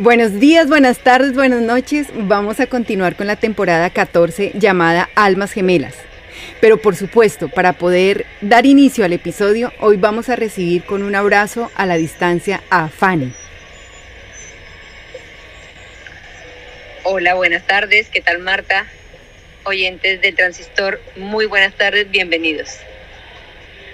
Buenos días, buenas tardes, buenas noches. Vamos a continuar con la temporada 14 llamada Almas Gemelas. Pero por supuesto, para poder dar inicio al episodio, hoy vamos a recibir con un abrazo a la distancia a Fanny. Hola, buenas tardes. ¿Qué tal Marta? Oyentes del transistor, muy buenas tardes, bienvenidos.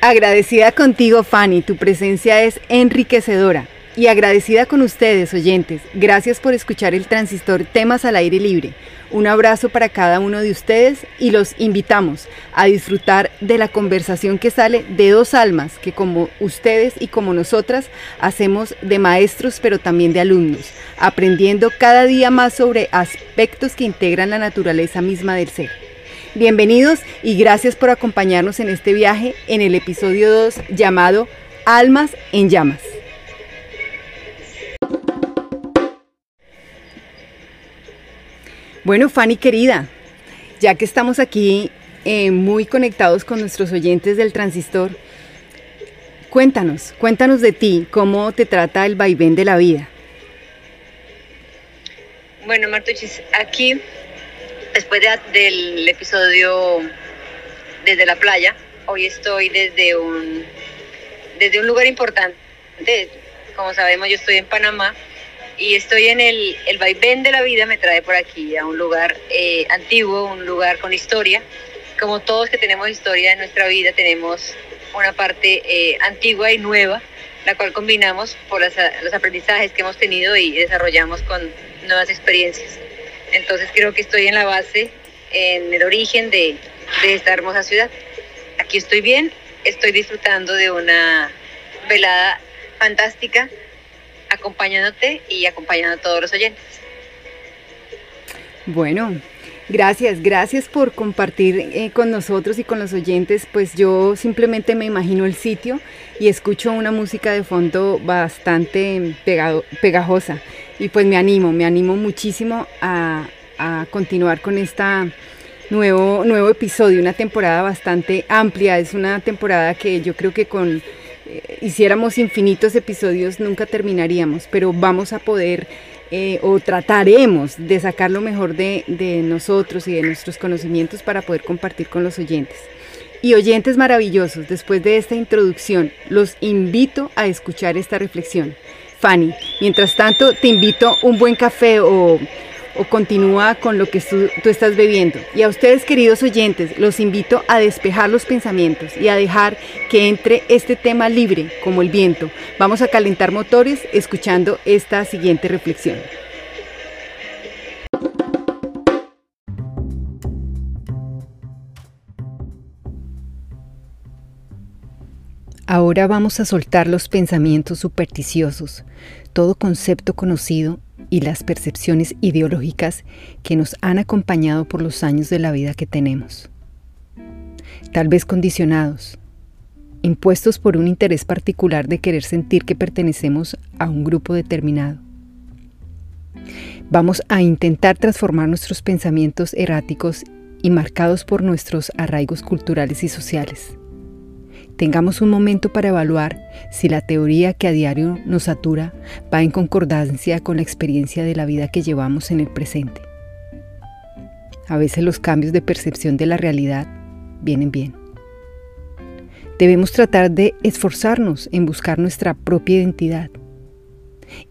Agradecida contigo, Fanny, tu presencia es enriquecedora y agradecida con ustedes, oyentes. Gracias por escuchar el transistor Temas al Aire Libre. Un abrazo para cada uno de ustedes y los invitamos a disfrutar de la conversación que sale de dos almas que como ustedes y como nosotras hacemos de maestros pero también de alumnos, aprendiendo cada día más sobre aspectos que integran la naturaleza misma del ser. Bienvenidos y gracias por acompañarnos en este viaje en el episodio 2 llamado Almas en Llamas. Bueno, Fanny querida, ya que estamos aquí eh, muy conectados con nuestros oyentes del transistor, cuéntanos, cuéntanos de ti, cómo te trata el vaivén de la vida. Bueno, Martuchis, aquí, después del episodio desde la playa, hoy estoy desde un, desde un lugar importante. Como sabemos, yo estoy en Panamá y estoy en el, el vaivén de la vida, me trae por aquí a un lugar eh, antiguo, un lugar con historia. Como todos que tenemos historia en nuestra vida, tenemos una parte eh, antigua y nueva, la cual combinamos por los aprendizajes que hemos tenido y desarrollamos con nuevas experiencias. Entonces creo que estoy en la base, en el origen de, de esta hermosa ciudad. Aquí estoy bien, estoy disfrutando de una velada fantástica acompañándote y acompañando a todos los oyentes. Bueno, gracias, gracias por compartir eh, con nosotros y con los oyentes. Pues yo simplemente me imagino el sitio y escucho una música de fondo bastante pegado, pegajosa. Y pues me animo, me animo muchísimo a, a continuar con esta nuevo, nuevo episodio, una temporada bastante amplia. Es una temporada que yo creo que con hiciéramos infinitos episodios nunca terminaríamos, pero vamos a poder eh, o trataremos de sacar lo mejor de, de nosotros y de nuestros conocimientos para poder compartir con los oyentes. Y oyentes maravillosos, después de esta introducción, los invito a escuchar esta reflexión. Fanny, mientras tanto te invito un buen café o o continúa con lo que tú, estás bebiendo. Y a ustedes, queridos oyentes, los invito a despejar los pensamientos y a dejar que entre este tema libre como el viento. Vamos a calentar motores escuchando esta siguiente reflexión. Ahora vamos a soltar los pensamientos supersticiosos, todo concepto conocido y las percepciones ideológicas que nos han acompañado por los años de la vida que tenemos. Tal vez condicionados, impuestos por un interés particular de querer sentir que pertenecemos a un grupo determinado. Vamos a intentar transformar nuestros pensamientos erráticos y marcados por nuestros arraigos culturales y sociales tengamos un momento para evaluar si la teoría que a diario nos satura va en concordancia con la experiencia de la vida que llevamos en el presente. A veces los cambios de percepción de la realidad vienen bien. Debemos tratar de esforzarnos en buscar nuestra propia identidad.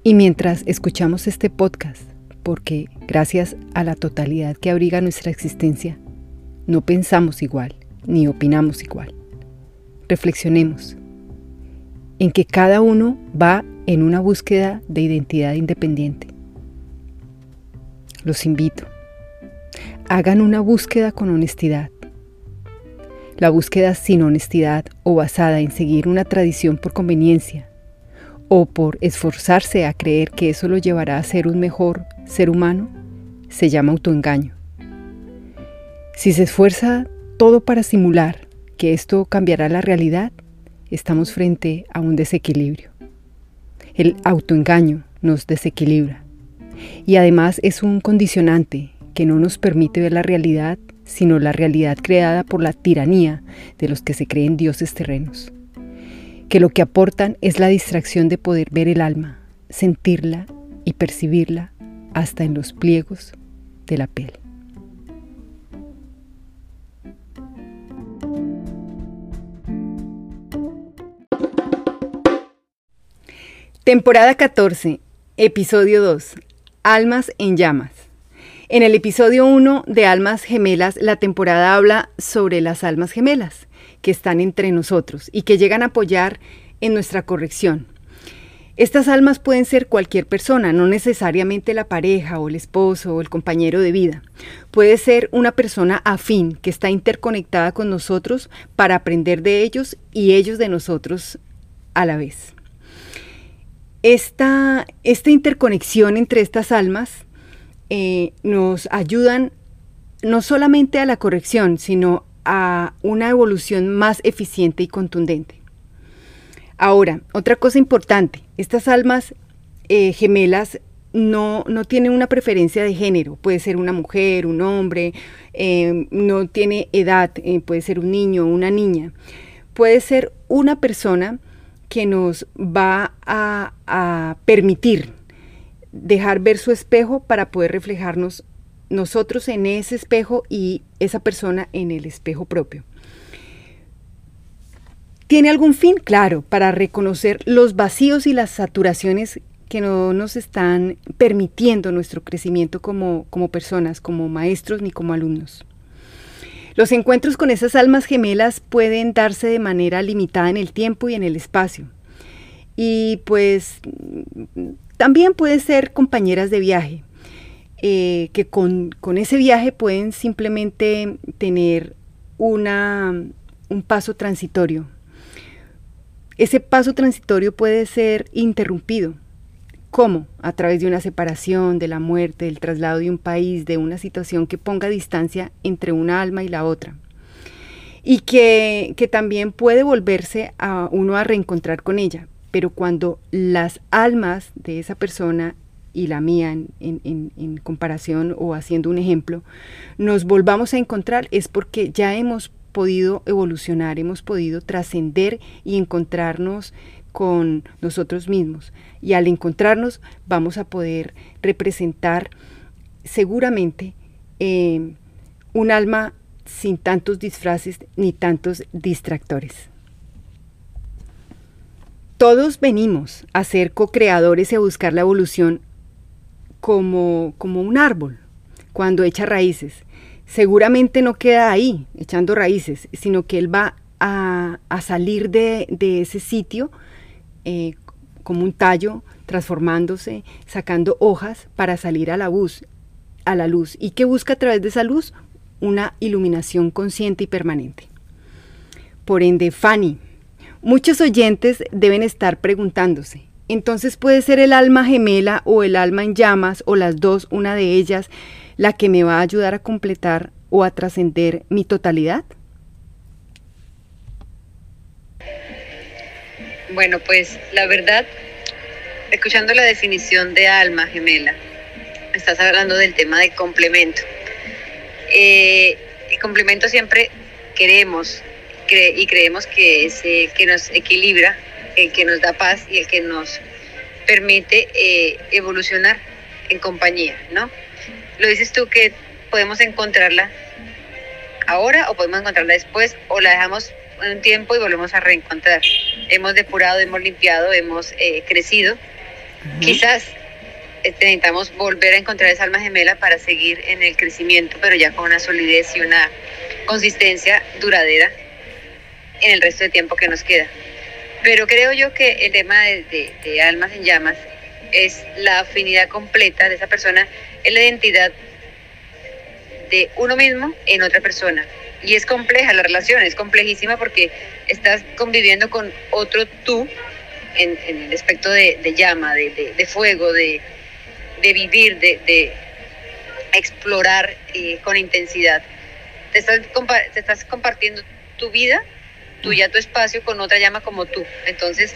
Y mientras escuchamos este podcast, porque gracias a la totalidad que abriga nuestra existencia, no pensamos igual ni opinamos igual reflexionemos en que cada uno va en una búsqueda de identidad independiente. Los invito. Hagan una búsqueda con honestidad. La búsqueda sin honestidad o basada en seguir una tradición por conveniencia o por esforzarse a creer que eso lo llevará a ser un mejor ser humano se llama autoengaño. Si se esfuerza todo para simular que esto cambiará la realidad, estamos frente a un desequilibrio. El autoengaño nos desequilibra y además es un condicionante que no nos permite ver la realidad, sino la realidad creada por la tiranía de los que se creen dioses terrenos, que lo que aportan es la distracción de poder ver el alma, sentirla y percibirla hasta en los pliegos de la piel. Temporada 14, episodio 2, Almas en llamas. En el episodio 1 de Almas Gemelas, la temporada habla sobre las almas gemelas que están entre nosotros y que llegan a apoyar en nuestra corrección. Estas almas pueden ser cualquier persona, no necesariamente la pareja o el esposo o el compañero de vida. Puede ser una persona afín que está interconectada con nosotros para aprender de ellos y ellos de nosotros a la vez. Esta, esta interconexión entre estas almas eh, nos ayudan no solamente a la corrección, sino a una evolución más eficiente y contundente. Ahora, otra cosa importante, estas almas eh, gemelas no, no, tienen una preferencia de género, puede ser una mujer, un hombre, eh, no tiene edad, puede ser un niño, una niña, puede ser una persona que nos va a, permitir dejar ver su espejo para poder reflejarnos nosotros en ese espejo y esa persona en el espejo propio. ¿Tiene algún fin? Claro, para reconocer los vacíos y las saturaciones que no nos están permitiendo nuestro crecimiento como personas, como maestros ni como alumnos. Los encuentros con esas almas gemelas pueden darse de manera limitada en el tiempo y en el espacio. Y pues también pueden ser compañeras de viaje, eh, que con, con, ese viaje pueden simplemente tener una, un paso transitorio, ese paso transitorio puede ser interrumpido. ¿Cómo? A través de una separación, de la muerte, del traslado de un país, de una situación que ponga distancia entre una alma y la otra. Y que, también puede volverse a uno a reencontrar con ella. Pero cuando las almas de esa persona y la mía en, en, comparación o haciendo un ejemplo, nos volvamos a encontrar es porque ya hemos podido evolucionar, hemos podido trascender y encontrarnos con nosotros mismos. Y al encontrarnos vamos a poder representar seguramente eh, un alma sin tantos disfraces ni tantos distractores. Todos venimos a ser co-creadores y a buscar la evolución como, como un árbol cuando echa raíces seguramente no queda ahí echando raíces, sino que él va a, salir de, ese sitio eh, como un tallo, transformándose, sacando hojas para salir a la luz, a la luz. ¿Y qué busca a través de esa luz? Una iluminación consciente y permanente. Por ende, Fanny, muchos oyentes deben estar preguntándose, entonces puede ser el alma gemela o el alma en llamas o las dos, una de ellas, la que me va a ayudar a completar o a trascender mi totalidad? Bueno, pues la verdad, escuchando la definición de alma gemela, estás hablando del tema de complemento. Eh, el complemento siempre queremos y creemos que es el que nos equilibra, el que nos da paz y el que nos permite eh, evolucionar en compañía, ¿no? lo dices tú que podemos encontrarla ahora o podemos encontrarla después o la dejamos un tiempo y volvemos a reencontrar. Hemos depurado, hemos limpiado, hemos eh, crecido. Quizás eh, necesitamos volver a encontrar esa alma gemela para seguir en el crecimiento, pero ya con una solidez y una consistencia duradera en el resto del tiempo que nos queda. Pero creo yo que el tema de almas en llamas es la afinidad completa de esa persona, es la identidad de uno mismo en otra persona. Y es compleja la relación, es complejísima porque estás conviviendo con otro tú en, el aspecto de, llama, de, fuego, de, vivir, de, explorar eh, con intensidad. Te estás, compartiendo tu vida tú ya tu espacio con otra llama como tú. Entonces,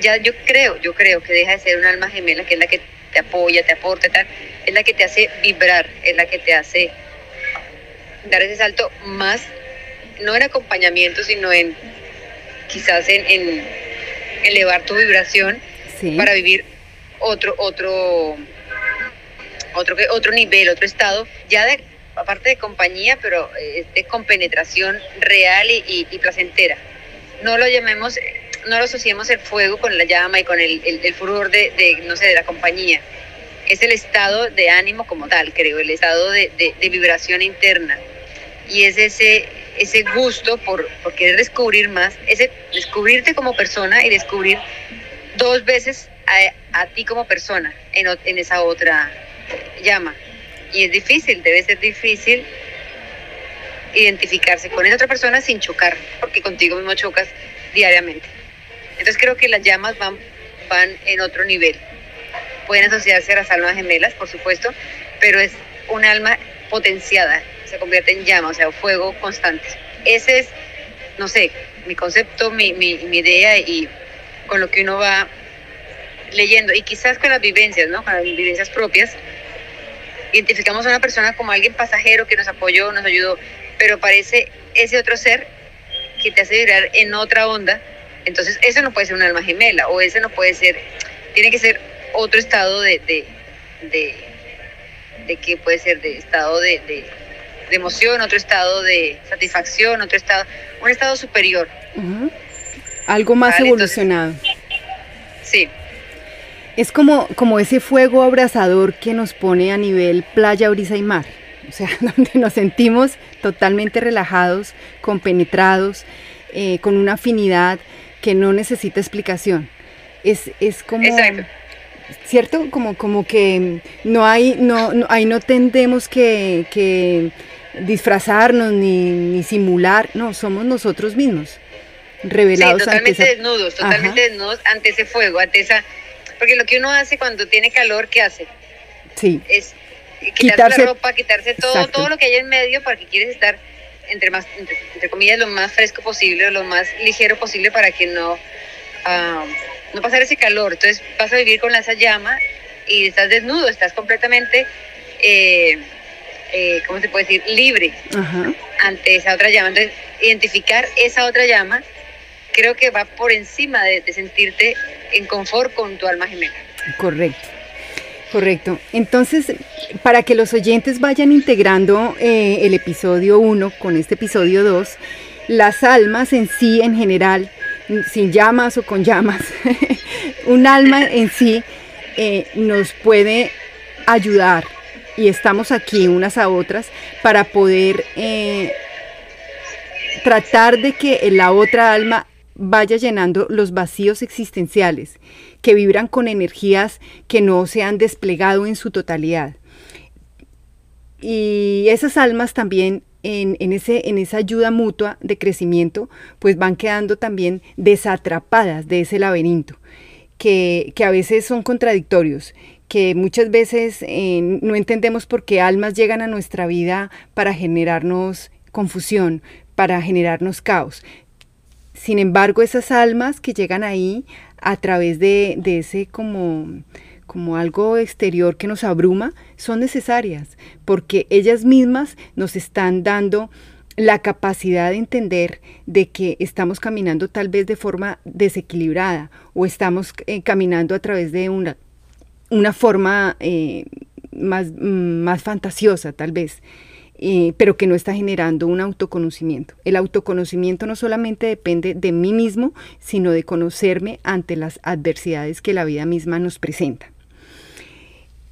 ya yo creo, yo creo que deja de ser un alma gemela, que es la que te apoya, te aporta, tal, es la que te hace vibrar, es la que te hace dar ese salto más, no en acompañamiento, sino en quizás en, elevar tu vibración para vivir otro, otro, otro, otro nivel, otro estado, ya de, aparte de compañía, pero eh, de compenetración real y, placentera. No lo llamemos, no lo asociemos el fuego con la llama y con el, el, furor de, de, no sé, de la compañía. Es el estado de ánimo como tal, creo, el estado de, de vibración interna. Y es ese, ese gusto por, por querer descubrir más, ese descubrirte como persona y descubrir dos veces a, ti como persona en, en esa otra llama. Y es difícil, debe ser difícil identificarse con esa otra persona sin chocar, porque contigo mismo chocas diariamente. Entonces creo que las llamas van, van en otro nivel. Pueden asociarse a las almas gemelas, por supuesto, pero es un alma potenciada, se convierte en llama, o sea, fuego constante. Ese es, no sé, mi concepto, mi, mi, idea y con lo que uno va leyendo y quizás con las vivencias, ¿no? Con las vivencias propias, identificamos a una persona como alguien pasajero que nos apoyó, nos ayudó, pero parece ese otro ser que te hace vibrar en otra onda. Entonces, eso no puede ser un alma gemela o ese no puede ser, tiene que ser otro estado de, de, de, de que puede ser de estado de, emoción, otro estado de satisfacción, otro estado, un estado superior. Algo más evolucionado. sí. Es como, como ese fuego abrasador que nos pone a nivel playa, brisa y mar. O sea, donde nos sentimos totalmente relajados, compenetrados, eh, con una afinidad que no necesita explicación. Es, es como... ¿Cierto? Como, como que no hay, no, ahí no tendemos que, disfrazarnos ni, ni, simular, no, somos nosotros mismos, revelados. totalmente desnudos, totalmente desnudos ante ese fuego, ante esa porque lo que uno hace cuando tiene calor, ¿qué hace? Sí. Es quitarse, la ropa, quitarse todo, todo lo que hay en medio para que quieres estar entre más, entre, comillas, lo más fresco posible o lo más ligero posible para que no, ah, no pasar ese calor. Entonces vas a vivir con esa llama y estás desnudo, estás completamente, eh, eh, ¿cómo se puede decir? Libre ante esa otra llama. Entonces, identificar esa otra llama creo que va por encima de, sentirte en confort con tu alma gemela. Correcto. Correcto. Entonces, para que los oyentes vayan integrando eh, el episodio 1 con este episodio 2, las almas en sí, en general, sin llamas o con llamas, un alma en sí eh, nos puede ayudar y estamos aquí unas a otras para poder eh, tratar de que la otra alma vaya llenando los vacíos existenciales que vibran con energías que no se han desplegado en su totalidad. Y esas almas también en, ese, en esa ayuda mutua de crecimiento, pues van quedando también desatrapadas de ese laberinto, que, a veces son contradictorios, que muchas veces eh, no entendemos por qué almas llegan a nuestra vida para generarnos confusión, para generarnos caos. Sin embargo, esas almas que llegan ahí a través de, ese como, como algo exterior que nos abruma, son necesarias, porque ellas mismas nos están dando la capacidad de entender de que estamos caminando tal vez de forma desequilibrada o estamos eh, caminando a través de una, una forma eh, más, más fantasiosa tal vez. Eh, pero que no está generando un autoconocimiento. El autoconocimiento no solamente depende de mí mismo, sino de conocerme ante las adversidades que la vida misma nos presenta.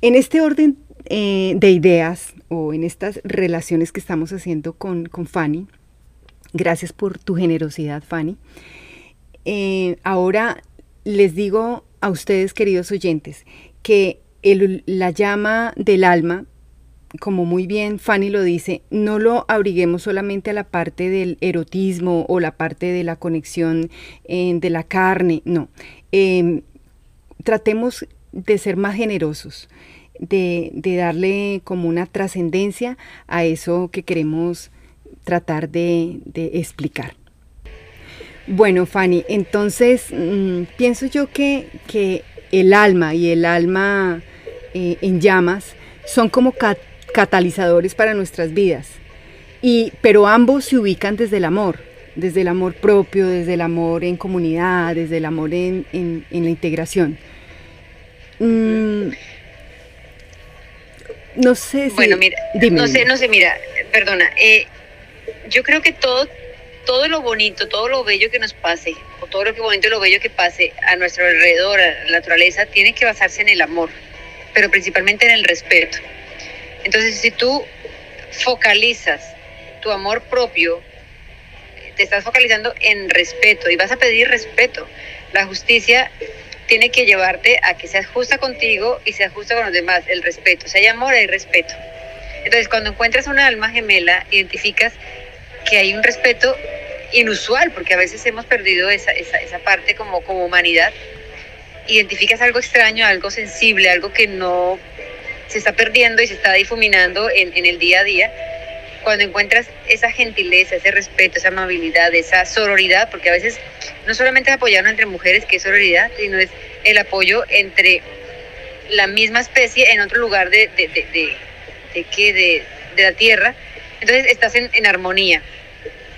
En este orden eh, de ideas o en estas relaciones que estamos haciendo con, Fanny, gracias por tu generosidad, Fanny. Ahora les digo a ustedes, queridos oyentes, que la llama del alma como muy bien Fanny lo dice, no lo abriguemos solamente a la parte del erotismo o la parte de la conexión eh, de la carne, no. Em, tratemos de ser más generosos, de, darle como una trascendencia a eso que queremos tratar de, explicar. Bueno, Fanny, entonces mm, pienso yo que, que, el alma y el alma eh, en llamas son como catalizadores para nuestras vidas. Y, pero ambos se ubican desde el amor, desde el amor propio, desde el amor en comunidad, desde el amor en, la integración. Mm, no sé si... Bueno, mira, no sé, no sé, mira, perdona, eh, yo creo que todo, todo lo bonito, todo lo bello que nos pase, o todo lo que bonito y lo bello que pase a nuestro alrededor, a la naturaleza, tiene que basarse en el amor, pero principalmente en el respeto. Entonces, si tú focalizas tu amor propio, te estás focalizando en respeto y vas a pedir respeto. La justicia tiene que llevarte a que seas justa contigo y seas justa con los demás, el respeto. Si hay amor, hay respeto. Entonces, cuando encuentras una alma gemela, identificas que hay un respeto inusual, porque a veces hemos perdido esa, esa, esa parte como, como humanidad. Identificas algo extraño, algo sensible, algo que no se está perdiendo y se está difuminando en, en el día a día cuando encuentras esa gentileza, ese respeto, esa amabilidad, esa sororidad, porque a veces no solamente es apoyarnos entre mujeres, que es sororidad, sino es el apoyo entre la misma especie en otro lugar de, de, de, de, de, de la tierra. Entonces estás en, en armonía.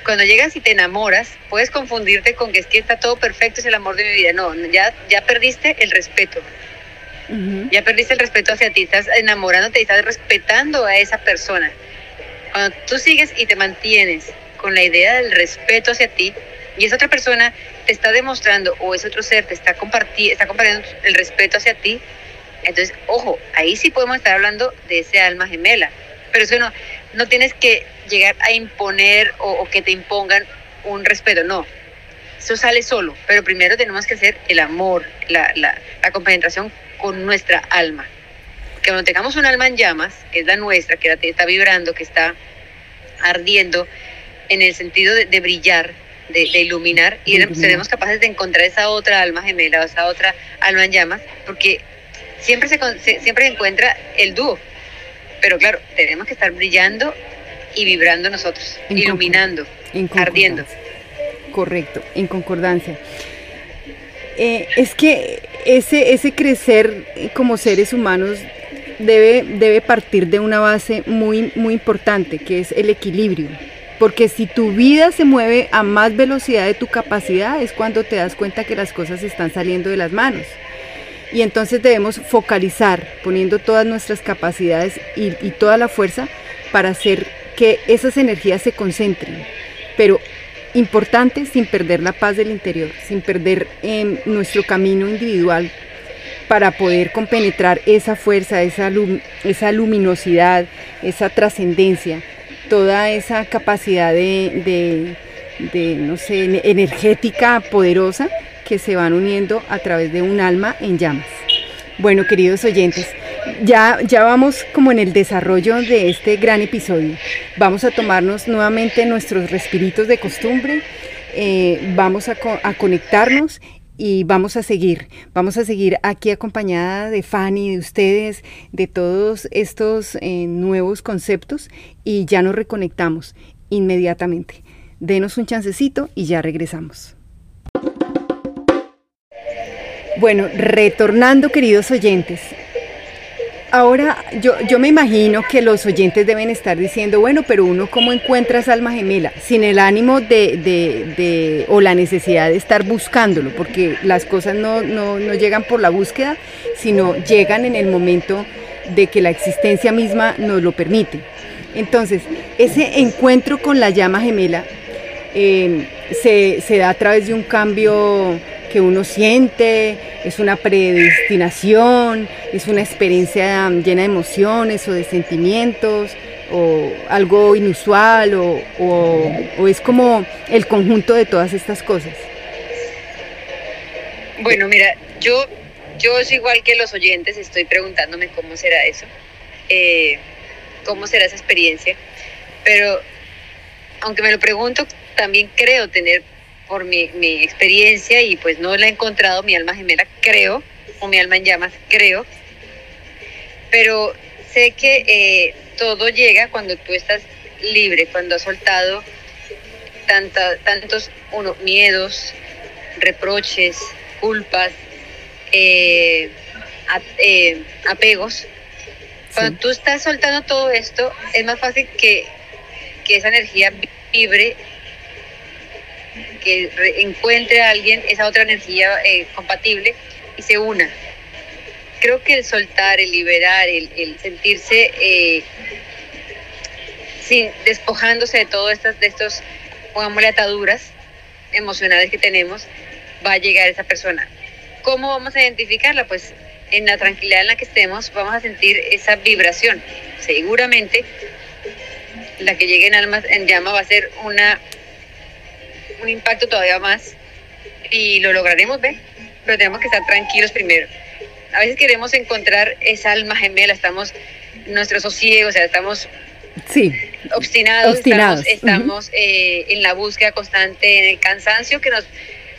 Cuando llegas y te enamoras, puedes confundirte con que es que está todo perfecto, es el amor de mi vida. No, ya, ya perdiste el respeto. Uh -huh. Ya perdiste el respeto hacia ti, estás enamorándote y estás respetando a esa persona. Cuando tú sigues y te mantienes con la idea del respeto hacia ti y esa otra persona te está demostrando o ese otro ser te está, comparti está compartiendo el respeto hacia ti, entonces, ojo, ahí sí podemos estar hablando de ese alma gemela. Pero eso no, no tienes que llegar a imponer o, o que te impongan un respeto, no. Eso sale solo, pero primero tenemos que hacer el amor, la, la, la compenetración con nuestra alma que cuando tengamos un alma en llamas, que es la nuestra, que está vibrando, que está ardiendo, en el sentido de, de brillar, de, de, iluminar, y seremos capaces de encontrar esa otra alma gemela, esa otra alma en llamas, porque siempre se, siempre se encuentra el dúo. Pero claro, tenemos que estar brillando y vibrando nosotros, en iluminando, en ardiendo. Correcto, en concordancia. Eh, es que ese, ese crecer como seres humanos debe, debe partir de una base muy, muy importante, que es el equilibrio. Porque si tu vida se mueve a más velocidad de tu capacidad, es cuando te das cuenta que las cosas están saliendo de las manos. Y entonces debemos focalizar, poniendo todas nuestras capacidades y, toda la fuerza para hacer que esas energías se concentren. Pero importante sin perder la paz del interior, sin perder eh, nuestro camino individual para poder compenetrar esa fuerza, esa, lum esa luminosidad, esa trascendencia, toda esa capacidad de, no sé, energética poderosa que se van uniendo a través de un alma en llamas. Bueno, queridos oyentes, ya, ya vamos como en el desarrollo de este gran episodio. Vamos a tomarnos nuevamente nuestros respiritos de costumbre, eh, vamos a, co a conectarnos y vamos a seguir, vamos a seguir aquí acompañada de Fanny, de ustedes, de todos estos eh, nuevos conceptos y ya nos reconectamos inmediatamente. Denos un chancecito y ya regresamos. Bueno, retornando queridos oyentes, Ahora, yo, yo, me imagino que los oyentes deben estar diciendo, bueno, pero uno cómo encuentra esa alma gemela, sin el ánimo de, de, de o la necesidad de estar buscándolo, porque las cosas no, no, no, llegan por la búsqueda, sino llegan en el momento de que la existencia misma nos lo permite. Entonces, ese encuentro con la llama gemela eh, se, se da a través de un cambio que uno siente, es una predestinación, es una experiencia llena de emociones o de sentimientos, o algo inusual, o, o, o es como el conjunto de todas estas cosas. Bueno, mira, yo, yo igual que los oyentes, estoy preguntándome cómo será eso, eh, cómo será esa experiencia, pero aunque me lo pregunto, también creo tener por mi, mi, experiencia y pues no la he encontrado, mi alma gemela, creo, o mi alma en llamas, creo. Pero sé que eh, todo llega cuando tú estás libre, cuando has soltado tanta, tantos uno, miedos, reproches, culpas, eh, a, eh, apegos. Cuando sí. tú estás soltando todo esto, es más fácil que, que esa energía vibre que encuentre a alguien esa otra energía eh, compatible y se una. creo que el soltar, el liberar, el, sentirse eh, sin, despojándose de todas estas, de estos, pongámosle ataduras emocionales que tenemos, va a llegar esa persona. ¿Cómo vamos a identificarla? Pues en la tranquilidad en la que estemos vamos a sentir esa vibración. Seguramente la que llegue en almas en llama va a ser una un impacto todavía más y lo lograremos ver, pero tenemos que estar tranquilos primero. A veces queremos encontrar esa alma gemela, estamos nuestro sosiego, o sea, estamos sí, obstinados, estamos, eh, en la búsqueda constante, en el cansancio que nos,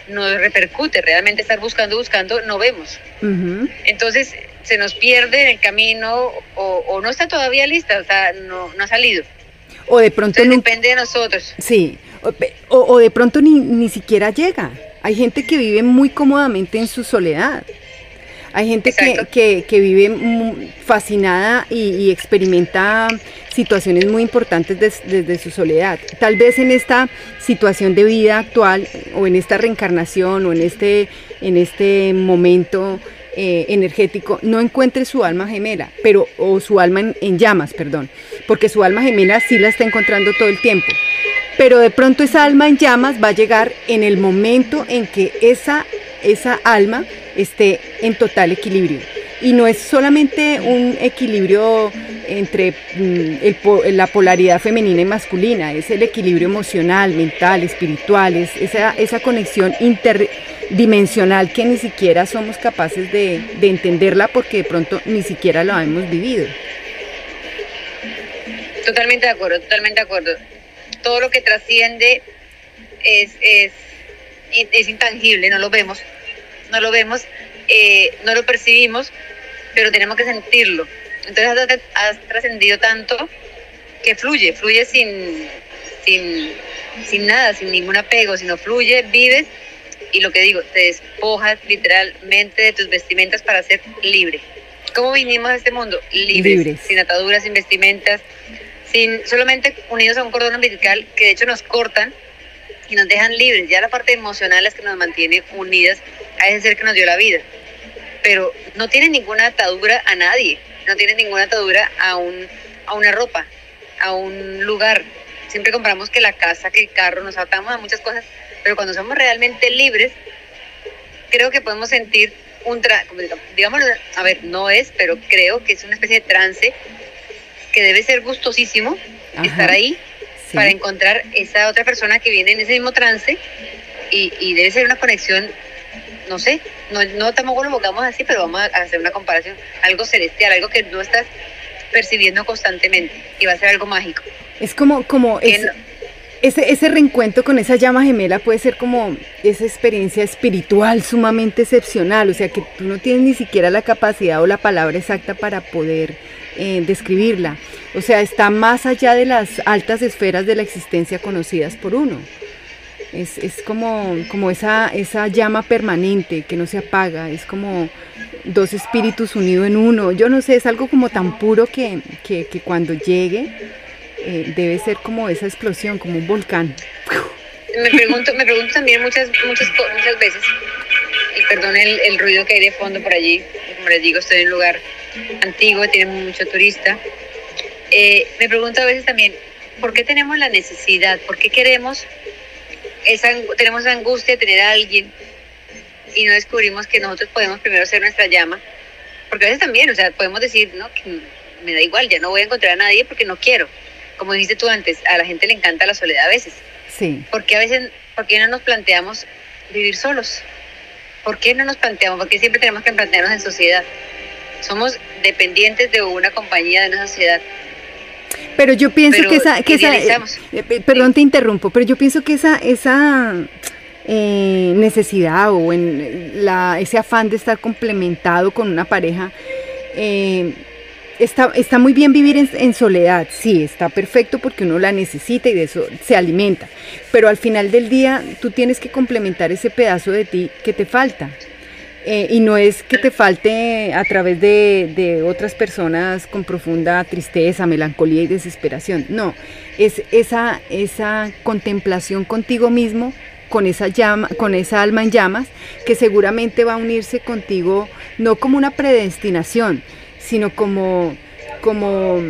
nos repercute, realmente estar buscando, buscando, no vemos. Entonces se nos pierde en el camino o, no está todavía lista, o sea, no, no ha salido. O de pronto... depende de nosotros. Sí, o, de pronto ni, ni siquiera llega. Hay gente que vive muy cómodamente en su soledad. Hay gente que, que, vive fascinada y, experimenta situaciones muy importantes desde su soledad. Tal vez en esta situación de vida actual o en esta reencarnación o en este, en este momento eh, energético no encuentre su alma gemela, pero o su alma en, en llamas, perdón, porque su alma gemela sí la está encontrando todo el tiempo pero de pronto esa alma en llamas va a llegar en el momento en que esa, esa alma esté en total equilibrio. Y no es solamente un equilibrio entre mm, la polaridad femenina y masculina, es el equilibrio emocional, mental, espiritual, es esa, esa conexión interdimensional que ni siquiera somos capaces de, de entenderla porque de pronto ni siquiera la hemos vivido. Totalmente de acuerdo, totalmente de acuerdo todo lo que trasciende es, es, es intangible, no lo vemos, no lo vemos, eh, no lo percibimos, pero tenemos que sentirlo. Entonces has, trascendido tanto que fluye, fluye sin, sin, sin nada, sin ningún apego, sino fluye, vives y lo que digo, te despojas literalmente de tus vestimentas para ser libre. ¿Cómo vinimos a este mundo? Libres, sin ataduras, sin vestimentas, sin solamente unidos a un cordón umbilical que de hecho nos cortan y nos dejan libres. Ya la parte emocional es que nos mantiene unidas a ese ser que nos dio la vida. Pero no tiene ninguna atadura a nadie, no tiene ninguna atadura a, un, a una ropa, a un lugar. Siempre compramos que la casa, que el carro, nos atamos a muchas cosas, pero cuando somos realmente libres, creo que podemos sentir un, digamos, a ver, no es, pero creo que es una especie de trance que debe ser gustosísimo estar ahí para encontrar esa otra persona que viene en ese mismo trance y, debe ser una conexión, no sé, no, no tampoco lo evocamos así, pero vamos a hacer una comparación, algo celestial, algo que no estás percibiendo constantemente y va a ser algo mágico. Es como, como ese, ese reencuentro con esa llama gemela puede ser como esa experiencia espiritual sumamente excepcional, o sea que tú no tienes ni siquiera la capacidad o la palabra exacta para poder describirla. O sea, está más allá de las altas esferas de la existencia conocidas por uno. Es, es como, como esa, esa llama permanente que no se apaga, es como dos espíritus unidos en uno. Yo no sé, es algo como tan puro que, que, que cuando llegue eh, debe ser como esa explosión, como un volcán. Me pregunto, me pregunto también muchas, muchas, muchas veces, y perdón el, el ruido que hay de fondo por allí, como les digo, estoy en un lugar antiguo, tiene mucho turista. Eh, me pregunto a veces también, ¿por qué tenemos la necesidad? ¿Por qué queremos, esa, tenemos esa angustia de tener a alguien y no descubrimos que nosotros podemos primero ser nuestra llama? Porque a veces también, o sea, podemos decir, no, que me da igual, ya no voy a encontrar a nadie porque no quiero. Como dijiste tú antes, a la gente le encanta la soledad a veces. Sí. Porque a veces, ¿por qué no nos planteamos vivir solos? ¿Por qué no nos planteamos? ¿Por qué siempre tenemos que plantearnos en sociedad? Somos dependientes de una compañía, de una sociedad. Pero yo pienso que esa, que esa eh, eh, perdón te interrumpo, pero yo pienso que esa, esa eh, necesidad o en la, ese afán de estar complementado con una pareja, está, está muy bien vivir en, en, soledad, sí, está perfecto porque uno la necesita y de eso se alimenta, pero al final del día tú tienes que complementar ese pedazo de ti que te falta. Eh, y no es que te falte a través de, otras personas con profunda tristeza, melancolía y desesperación. No, es esa, esa contemplación contigo mismo con esa llama, con esa alma en llamas, que seguramente va a unirse contigo no como una predestinación, sino como, como,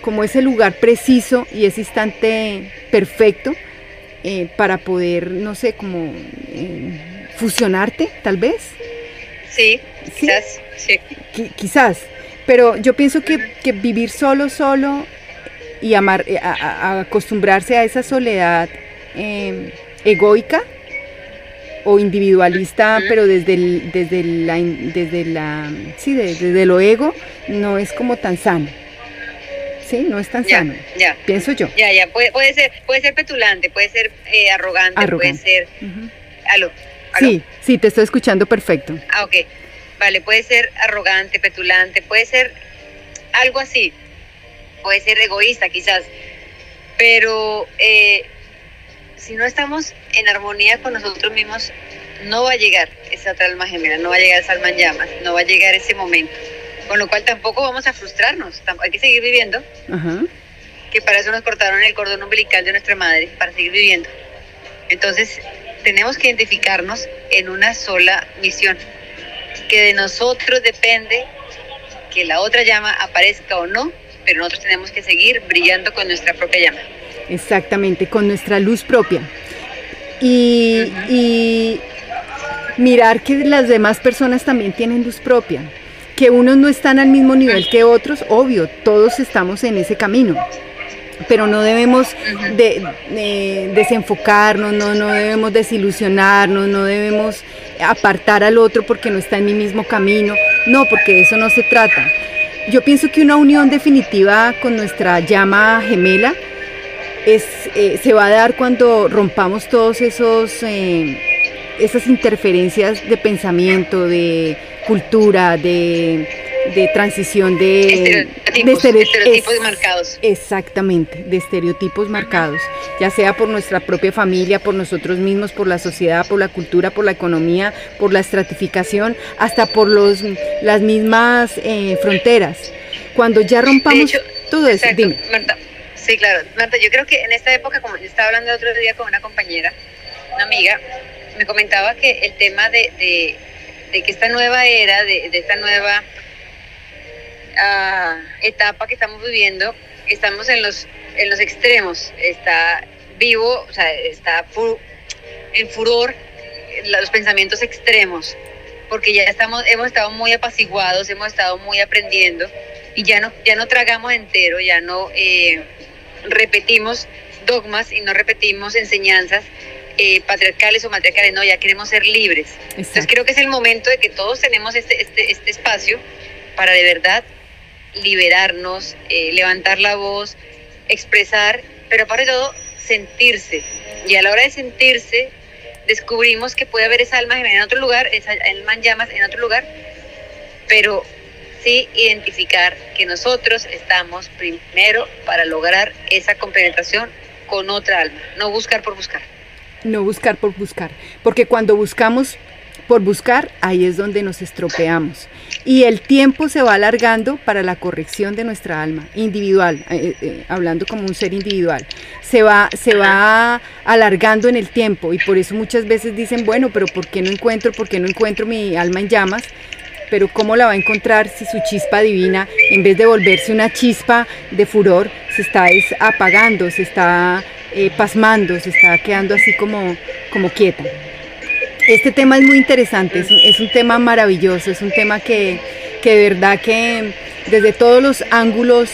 como ese lugar preciso y ese instante perfecto eh, para poder, no sé, como eh, fusionarte, tal vez. Sí, quizás, sí. quizás. Pero yo pienso que, vivir solo, solo y amar, eh, a, acostumbrarse a esa soledad em, egoica o individualista, pero desde el, desde la, desde la, sí, desde, lo ego, no es como tan sano. Sí, no es tan sano. Ya. Pienso yo. Ya, ya, puede, puede ser, puede ser petulante, puede ser eh, arrogante, puede ser. ¿Aló? Sí, sí, te estoy escuchando perfecto. Ah, ok. Vale, puede ser arrogante, petulante, puede ser algo así, puede ser egoísta quizás, pero eh, si no estamos en armonía con nosotros mismos, no va a llegar esa otra alma gemela, no va a llegar esa alma en llamas, no va a llegar ese momento. Con lo cual tampoco vamos a frustrarnos, hay que seguir viviendo. Que para eso nos cortaron el cordón umbilical de nuestra madre, para seguir viviendo. Entonces, tenemos que identificarnos en una sola misión que de nosotros depende que la otra llama aparezca o no, pero nosotros tenemos que seguir brillando con nuestra propia llama. Exactamente, con nuestra luz propia. Y, y mirar que las demás personas también tienen luz propia, que unos no están al mismo nivel que otros, obvio, todos estamos en ese camino pero no debemos de, desenfocarnos, no, no debemos desilusionarnos, no debemos apartar al otro porque no está en mi mismo camino, no, porque de eso no se trata. Yo pienso que una unión definitiva con nuestra llama gemela es, eh, se va a dar cuando rompamos todos esos... Eh, esas interferencias de pensamiento, de cultura, de, de transición de estereotipos, marcados. Exactamente, de estereotipos marcados, ya sea por nuestra propia familia, por nosotros mismos, por la sociedad, por la cultura, por la economía, por la estratificación, hasta por los, las mismas eh, fronteras. Cuando ya rompamos todo eso, dime. Marta, sí, claro. Marta, yo creo que en esta época, como yo estaba hablando el otro día con una compañera, una amiga, me comentaba que el tema de, de, que esta nueva era, de, de esta nueva etapa que estamos viviendo, estamos en los, en los extremos. Está vivo, o sea, está en furor los pensamientos extremos, porque ya estamos, hemos estado muy apaciguados, hemos estado muy aprendiendo y ya no, ya no tragamos entero, ya no eh, repetimos dogmas y no repetimos enseñanzas eh, patriarcales o matriarcales, no, ya queremos ser libres. Entonces creo que es el momento de que todos tenemos este, este, este espacio para de verdad liberarnos, eh, levantar la voz, expresar, pero aparte de todo, sentirse. Y a la hora de sentirse, descubrimos que puede haber esa alma en otro lugar, esa alma en llamas en otro lugar, pero sí identificar que nosotros estamos primero para lograr esa compenetración con otra alma, no buscar por buscar. No buscar por buscar, porque cuando buscamos por buscar, ahí es donde nos estropeamos. Y el tiempo se va alargando para la corrección de nuestra alma, individual, eh, eh, hablando como un ser individual. Se va, se va alargando en el tiempo y por eso muchas veces dicen, bueno, pero ¿por qué no encuentro, por qué no encuentro mi alma en llamas? Pero ¿cómo la va a encontrar si su chispa divina, en vez de volverse una chispa de furor, se está apagando, se está eh, pasmando, se está quedando así como, como quieta? Este tema es muy interesante, es, un tema maravilloso, es un tema que, de verdad que desde todos los ángulos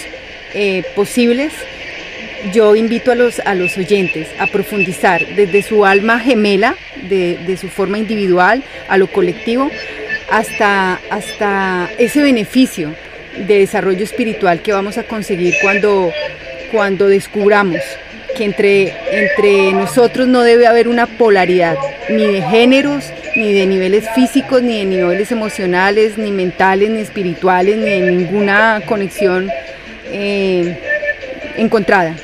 eh, posibles, yo invito a los, a los oyentes a profundizar desde su alma gemela, de, su forma individual, a lo colectivo, hasta, hasta ese beneficio de desarrollo espiritual que vamos a conseguir cuando, cuando descubramos que entre, entre nosotros no debe haber una polaridad, ni de géneros, ni de niveles físicos, ni de niveles emocionales, ni mentales, ni espirituales, ni de ninguna conexión eh, encontrada.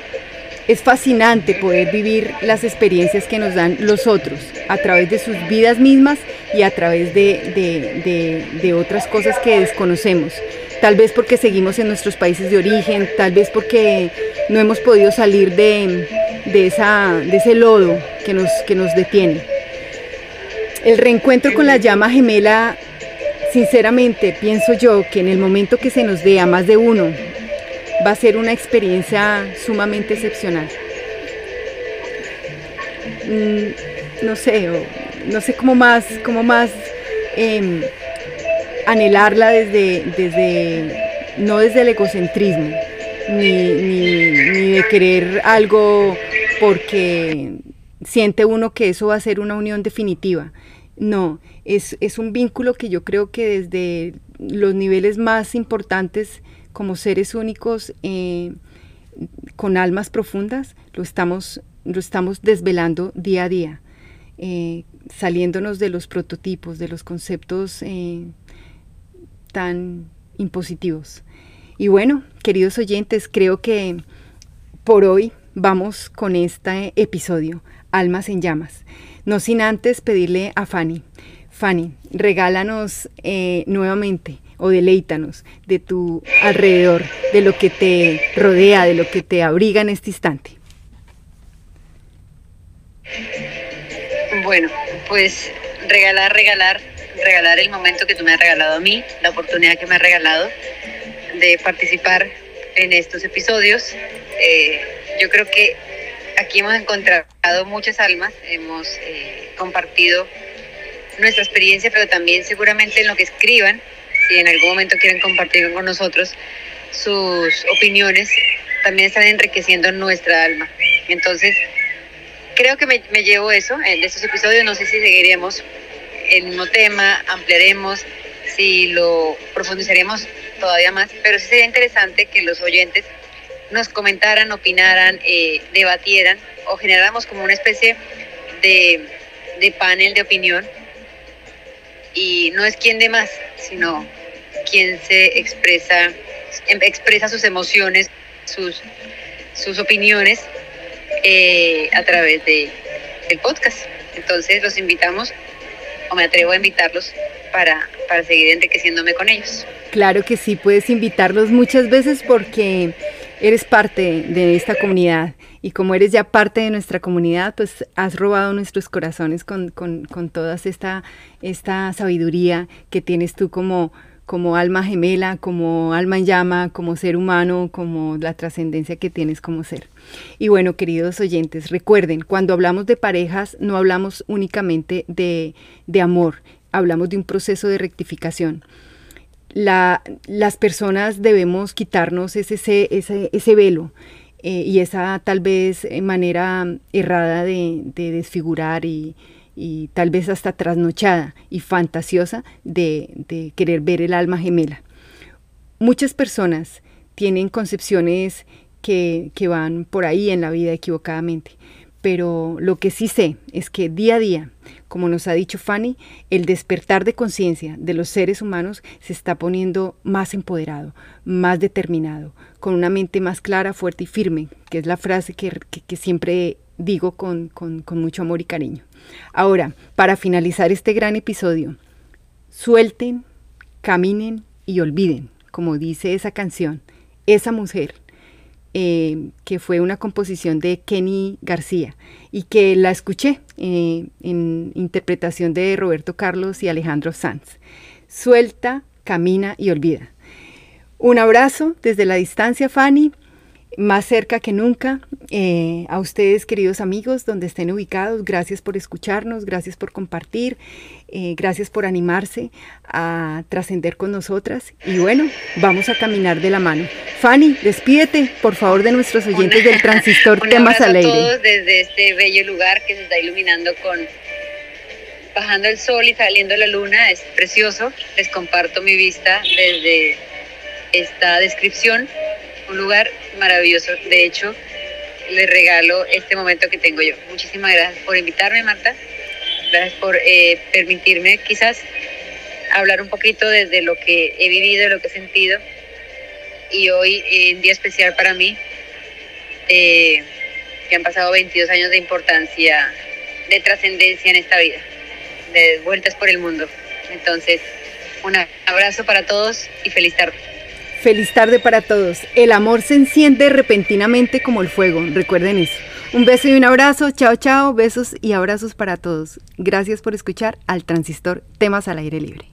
Es fascinante poder vivir las experiencias que nos dan los otros a través de sus vidas mismas y a través de, de otras cosas que desconocemos tal vez porque seguimos en nuestros países de origen, tal vez porque no hemos podido salir de, de, esa, de ese lodo que nos, que nos detiene. El reencuentro con la llama gemela, sinceramente pienso yo que en el momento que se nos dé a más de uno, va a ser una experiencia sumamente excepcional. Mm, no sé, no sé cómo más, cómo más em, anhelarla desde, desde, no desde el egocentrismo, ni, de querer algo porque siente uno que eso va a ser una unión definitiva. No, es, es, un vínculo que yo creo que desde los niveles más importantes como seres únicos eh, con almas profundas lo estamos, lo estamos desvelando día a día, eh, saliéndonos de los prototipos, de los conceptos eh, tan impositivos. Y bueno, queridos oyentes, creo que por hoy vamos con este episodio, Almas en Llamas. No sin antes pedirle a Fanny, Fanny, regálanos eh, nuevamente o deleítanos de tu alrededor, de lo que te rodea, de lo que te abriga en este instante. Bueno, pues regalar, regalar, regalar el momento que tú me has regalado a mí, la oportunidad que me has regalado de participar en estos episodios. Eh, yo creo que aquí hemos encontrado muchas almas, hemos eh, compartido nuestra experiencia, pero también seguramente en lo que escriban, si en algún momento quieren compartir con nosotros sus opiniones, también están enriqueciendo nuestra alma. Entonces, creo que me, llevo eso eh, de estos episodios, no sé si seguiremos el mismo tema, ampliaremos, si lo profundizaremos todavía más, pero sí sería interesante que los oyentes nos comentaran, opinaran, eh, debatieran o generáramos como una especie de, panel de opinión y no es quien de más, sino quien se expresa, em, expresa sus emociones, sus, sus opiniones eh, a través de, del podcast. Entonces los invitamos, o me atrevo a invitarlos para, para seguir enriqueciéndome con ellos. Claro que sí, puedes invitarlos muchas veces porque eres parte de esta comunidad y como eres ya parte de nuestra comunidad, pues has robado nuestros corazones con, con, con toda esta, esta sabiduría que tienes tú como, como alma gemela, como alma en llama, como ser humano, como la trascendencia que tienes como ser. Y bueno, queridos oyentes, recuerden, cuando hablamos de parejas, no hablamos únicamente de, de amor, hablamos de un proceso de rectificación la, las personas debemos quitarnos ese, ese, ese velo eh, y esa tal vez eh, manera errada de, desfigurar y, y, tal vez hasta trasnochada y fantasiosa de, de querer ver el alma gemela. Muchas personas tienen concepciones que, que van por ahí en la vida equivocadamente pero lo que sí sé es que día a día, como nos ha dicho Fanny, el despertar de conciencia de los seres humanos se está poniendo más empoderado, más determinado, con una mente más clara, fuerte y firme, que es la frase que, siempre digo con, con mucho amor y cariño. Ahora, para finalizar este gran episodio, suelten, caminen y olviden, como dice esa canción, esa mujer eh, que fue una composición de Kenny García y que la escuché eh, en interpretación de Roberto Carlos y Alejandro Sanz. Suelta, camina y olvida. Un abrazo desde la distancia, Fanny más cerca que nunca. Eh, a ustedes, queridos amigos, donde estén ubicados, gracias por escucharnos, gracias por compartir, eh, gracias por animarse a trascender con nosotras. Y bueno, vamos a caminar de la mano. Fanny, despídete, por favor, de nuestros oyentes del transistor Temas Alegre. A todos desde este bello lugar que se está iluminando con bajando el sol y saliendo la luna, es precioso. Les comparto mi vista desde esta descripción un lugar maravilloso. De hecho, les regalo este momento que tengo yo. Muchísimas gracias por invitarme, Marta. Gracias por eh, permitirme quizás hablar un poquito desde lo que he vivido, lo que he sentido. Y hoy, en día especial para mí, eh, que han pasado 22 años de importancia, de trascendencia en esta vida, de vueltas por el mundo. Entonces, un abrazo para todos y feliz tarde. Feliz tarde para todos. El amor se enciende repentinamente como el fuego, recuerden eso. Un beso y un abrazo. Chao, chao. Besos y abrazos para todos. Gracias por escuchar al Transistor Temas al Aire Libre.